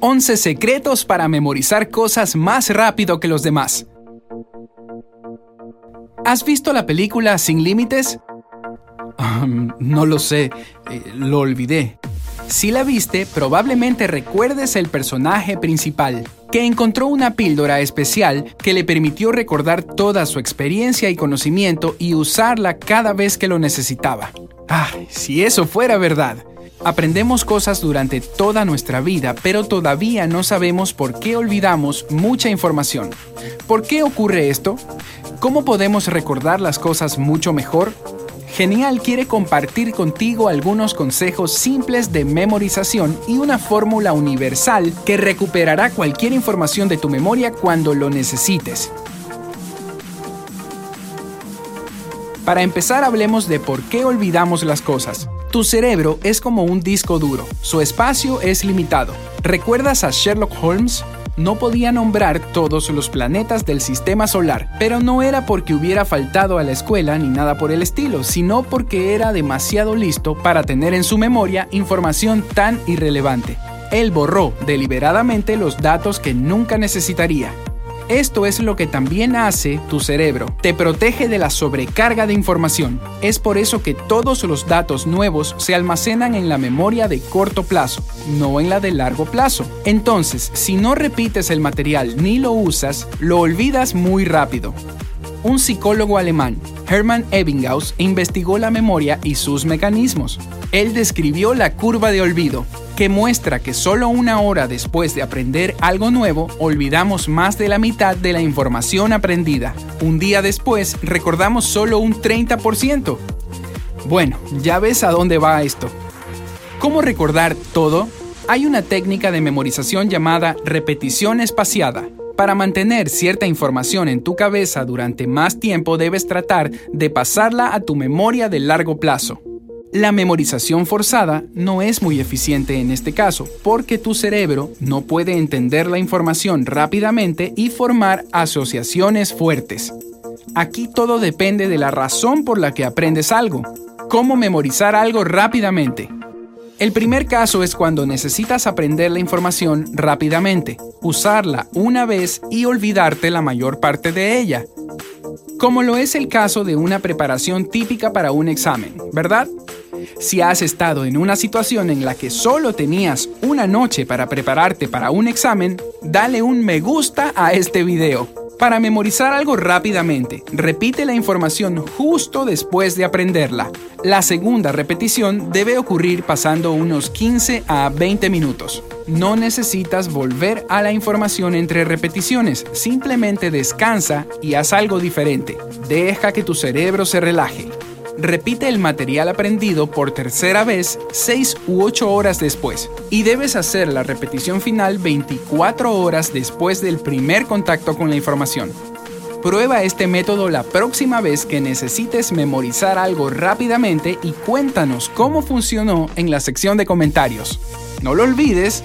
11 secretos para memorizar cosas más rápido que los demás. ¿Has visto la película Sin Límites? no lo sé, eh, lo olvidé. Si la viste, probablemente recuerdes el personaje principal, que encontró una píldora especial que le permitió recordar toda su experiencia y conocimiento y usarla cada vez que lo necesitaba. ¡Ay, si eso fuera verdad! Aprendemos cosas durante toda nuestra vida, pero todavía no sabemos por qué olvidamos mucha información. ¿Por qué ocurre esto? ¿Cómo podemos recordar las cosas mucho mejor? Genial quiere compartir contigo algunos consejos simples de memorización y una fórmula universal que recuperará cualquier información de tu memoria cuando lo necesites. Para empezar hablemos de por qué olvidamos las cosas. Tu cerebro es como un disco duro, su espacio es limitado. ¿Recuerdas a Sherlock Holmes? No podía nombrar todos los planetas del sistema solar, pero no era porque hubiera faltado a la escuela ni nada por el estilo, sino porque era demasiado listo para tener en su memoria información tan irrelevante. Él borró deliberadamente los datos que nunca necesitaría, esto es lo que también hace tu cerebro. Te protege de la sobrecarga de información. Es por eso que todos los datos nuevos se almacenan en la memoria de corto plazo, no en la de largo plazo. Entonces, si no repites el material ni lo usas, lo olvidas muy rápido. Un psicólogo alemán, Hermann Ebbinghaus, investigó la memoria y sus mecanismos. Él describió la curva de olvido, que muestra que solo una hora después de aprender algo nuevo olvidamos más de la mitad de la información aprendida. Un día después recordamos solo un 30%. Bueno, ya ves a dónde va esto. ¿Cómo recordar todo? Hay una técnica de memorización llamada repetición espaciada. Para mantener cierta información en tu cabeza durante más tiempo debes tratar de pasarla a tu memoria de largo plazo. La memorización forzada no es muy eficiente en este caso, porque tu cerebro no puede entender la información rápidamente y formar asociaciones fuertes. Aquí todo depende de la razón por la que aprendes algo. Cómo memorizar algo rápidamente. El primer caso es cuando necesitas aprender la información rápidamente, usarla una vez y olvidarte la mayor parte de ella. Como lo es el caso de una preparación típica para un examen, ¿verdad? Si has estado en una situación en la que solo tenías una noche para prepararte para un examen, dale un me gusta a este video. Para memorizar algo rápidamente, repite la información justo después de aprenderla. La segunda repetición debe ocurrir pasando unos 15 a 20 minutos. No necesitas volver a la información entre repeticiones, simplemente descansa y haz algo diferente. Deja que tu cerebro se relaje repite el material aprendido por tercera vez 6 u 8 horas después y debes hacer la repetición final 24 horas después del primer contacto con la información. Prueba este método la próxima vez que necesites memorizar algo rápidamente y cuéntanos cómo funcionó en la sección de comentarios. No lo olvides.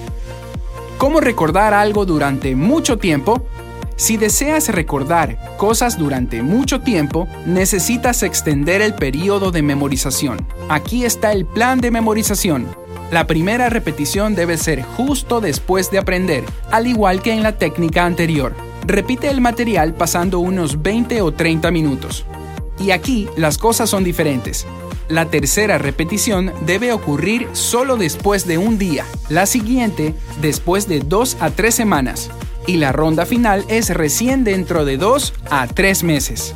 ¿Cómo recordar algo durante mucho tiempo? Si deseas recordar cosas durante mucho tiempo, necesitas extender el periodo de memorización. Aquí está el plan de memorización. La primera repetición debe ser justo después de aprender, al igual que en la técnica anterior. Repite el material pasando unos 20 o 30 minutos. Y aquí las cosas son diferentes. La tercera repetición debe ocurrir solo después de un día, la siguiente después de dos a tres semanas, y la ronda final es recién dentro de 2 a 3 meses.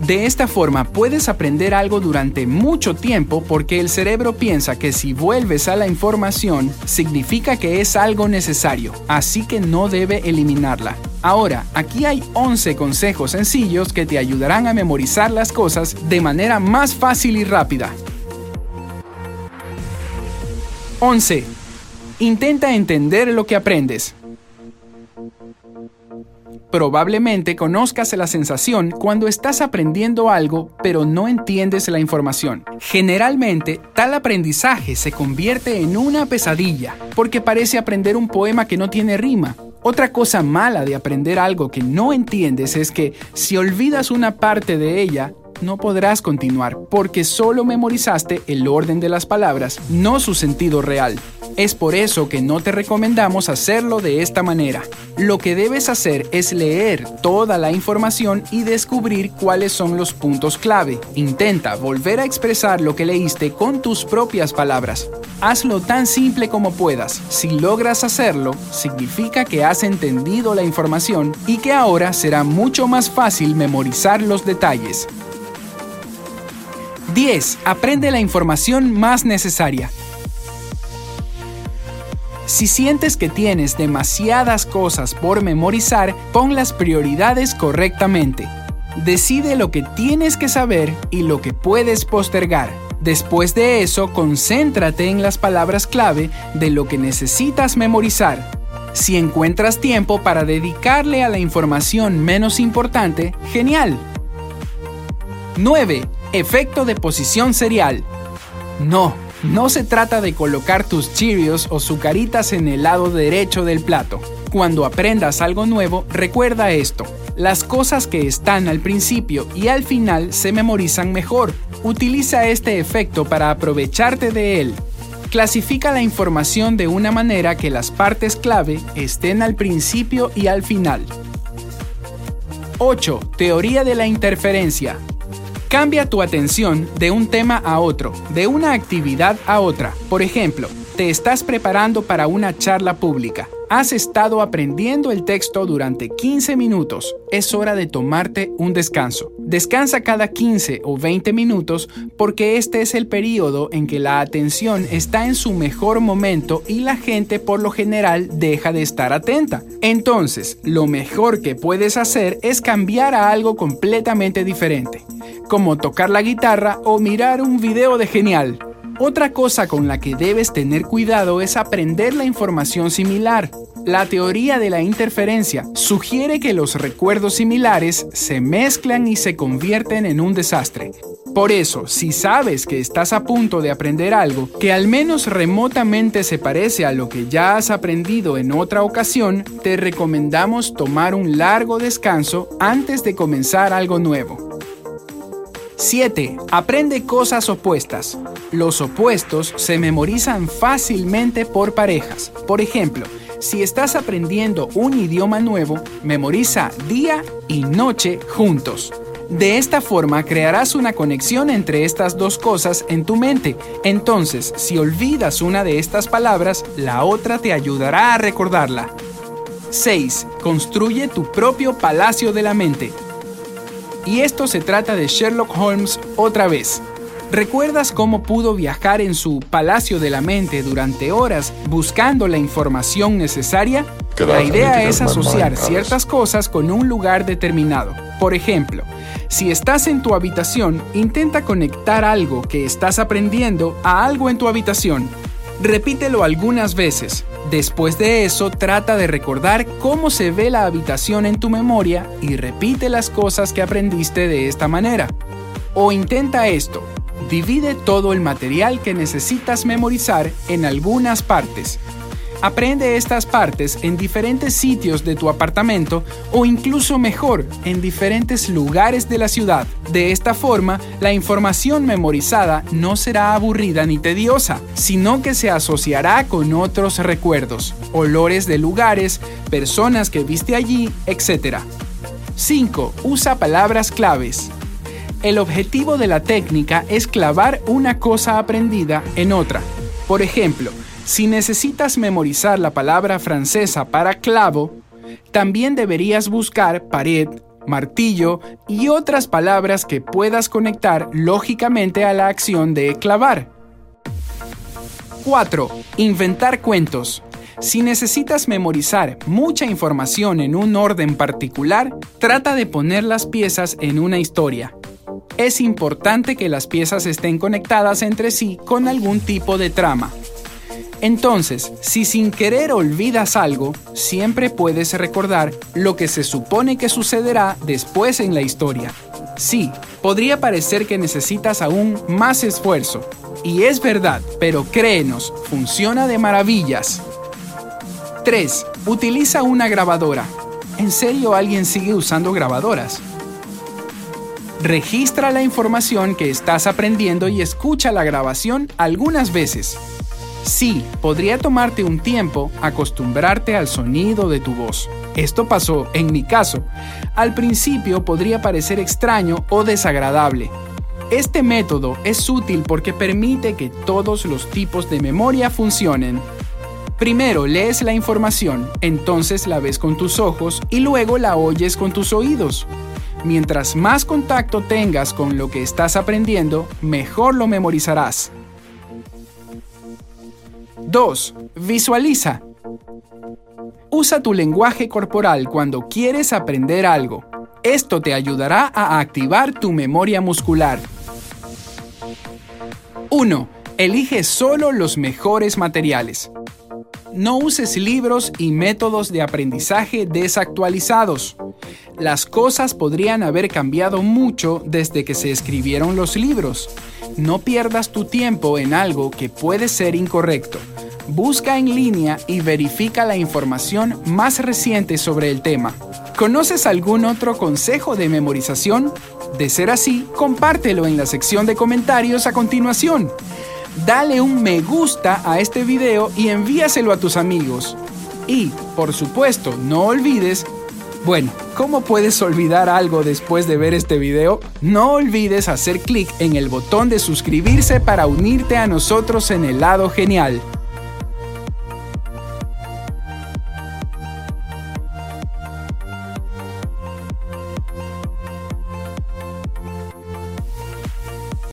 De esta forma puedes aprender algo durante mucho tiempo porque el cerebro piensa que si vuelves a la información significa que es algo necesario, así que no debe eliminarla. Ahora, aquí hay 11 consejos sencillos que te ayudarán a memorizar las cosas de manera más fácil y rápida. 11. Intenta entender lo que aprendes. Probablemente conozcas la sensación cuando estás aprendiendo algo pero no entiendes la información. Generalmente, tal aprendizaje se convierte en una pesadilla porque parece aprender un poema que no tiene rima. Otra cosa mala de aprender algo que no entiendes es que si olvidas una parte de ella, no podrás continuar porque solo memorizaste el orden de las palabras, no su sentido real. Es por eso que no te recomendamos hacerlo de esta manera. Lo que debes hacer es leer toda la información y descubrir cuáles son los puntos clave. Intenta volver a expresar lo que leíste con tus propias palabras. Hazlo tan simple como puedas. Si logras hacerlo, significa que has entendido la información y que ahora será mucho más fácil memorizar los detalles. 10. Aprende la información más necesaria. Si sientes que tienes demasiadas cosas por memorizar, pon las prioridades correctamente. Decide lo que tienes que saber y lo que puedes postergar. Después de eso, concéntrate en las palabras clave de lo que necesitas memorizar. Si encuentras tiempo para dedicarle a la información menos importante, genial. 9. Efecto de posición serial. No, no se trata de colocar tus Cheerios o sucaritas en el lado derecho del plato. Cuando aprendas algo nuevo, recuerda esto. Las cosas que están al principio y al final se memorizan mejor. Utiliza este efecto para aprovecharte de él. Clasifica la información de una manera que las partes clave estén al principio y al final. 8. Teoría de la interferencia. Cambia tu atención de un tema a otro, de una actividad a otra. Por ejemplo, te estás preparando para una charla pública. Has estado aprendiendo el texto durante 15 minutos. Es hora de tomarte un descanso. Descansa cada 15 o 20 minutos porque este es el periodo en que la atención está en su mejor momento y la gente por lo general deja de estar atenta. Entonces, lo mejor que puedes hacer es cambiar a algo completamente diferente como tocar la guitarra o mirar un video de genial. Otra cosa con la que debes tener cuidado es aprender la información similar. La teoría de la interferencia sugiere que los recuerdos similares se mezclan y se convierten en un desastre. Por eso, si sabes que estás a punto de aprender algo que al menos remotamente se parece a lo que ya has aprendido en otra ocasión, te recomendamos tomar un largo descanso antes de comenzar algo nuevo. 7. Aprende cosas opuestas. Los opuestos se memorizan fácilmente por parejas. Por ejemplo, si estás aprendiendo un idioma nuevo, memoriza día y noche juntos. De esta forma crearás una conexión entre estas dos cosas en tu mente. Entonces, si olvidas una de estas palabras, la otra te ayudará a recordarla. 6. Construye tu propio palacio de la mente. Y esto se trata de Sherlock Holmes otra vez. ¿Recuerdas cómo pudo viajar en su palacio de la mente durante horas buscando la información necesaria? La idea es asociar ciertas cosas con un lugar determinado. Por ejemplo, si estás en tu habitación, intenta conectar algo que estás aprendiendo a algo en tu habitación. Repítelo algunas veces. Después de eso, trata de recordar cómo se ve la habitación en tu memoria y repite las cosas que aprendiste de esta manera. O intenta esto. Divide todo el material que necesitas memorizar en algunas partes Aprende estas partes en diferentes sitios de tu apartamento o incluso mejor, en diferentes lugares de la ciudad. De esta forma, la información memorizada no será aburrida ni tediosa, sino que se asociará con otros recuerdos, olores de lugares, personas que viste allí, etc. 5. Usa palabras claves. El objetivo de la técnica es clavar una cosa aprendida en otra. Por ejemplo, si necesitas memorizar la palabra francesa para clavo, también deberías buscar pared, martillo y otras palabras que puedas conectar lógicamente a la acción de clavar. 4. Inventar cuentos. Si necesitas memorizar mucha información en un orden particular, trata de poner las piezas en una historia. Es importante que las piezas estén conectadas entre sí con algún tipo de trama. Entonces, si sin querer olvidas algo, siempre puedes recordar lo que se supone que sucederá después en la historia. Sí, podría parecer que necesitas aún más esfuerzo. Y es verdad, pero créenos, funciona de maravillas. 3. Utiliza una grabadora. ¿En serio alguien sigue usando grabadoras? Registra la información que estás aprendiendo y escucha la grabación algunas veces. Sí, podría tomarte un tiempo acostumbrarte al sonido de tu voz. Esto pasó en mi caso. Al principio podría parecer extraño o desagradable. Este método es útil porque permite que todos los tipos de memoria funcionen. Primero lees la información, entonces la ves con tus ojos y luego la oyes con tus oídos. Mientras más contacto tengas con lo que estás aprendiendo, mejor lo memorizarás. 2. Visualiza. Usa tu lenguaje corporal cuando quieres aprender algo. Esto te ayudará a activar tu memoria muscular. 1. Elige solo los mejores materiales. No uses libros y métodos de aprendizaje desactualizados. Las cosas podrían haber cambiado mucho desde que se escribieron los libros. No pierdas tu tiempo en algo que puede ser incorrecto. Busca en línea y verifica la información más reciente sobre el tema. ¿Conoces algún otro consejo de memorización? De ser así, compártelo en la sección de comentarios a continuación. Dale un me gusta a este video y envíaselo a tus amigos. Y, por supuesto, no olvides bueno, ¿cómo puedes olvidar algo después de ver este video? No olvides hacer clic en el botón de suscribirse para unirte a nosotros en el lado genial.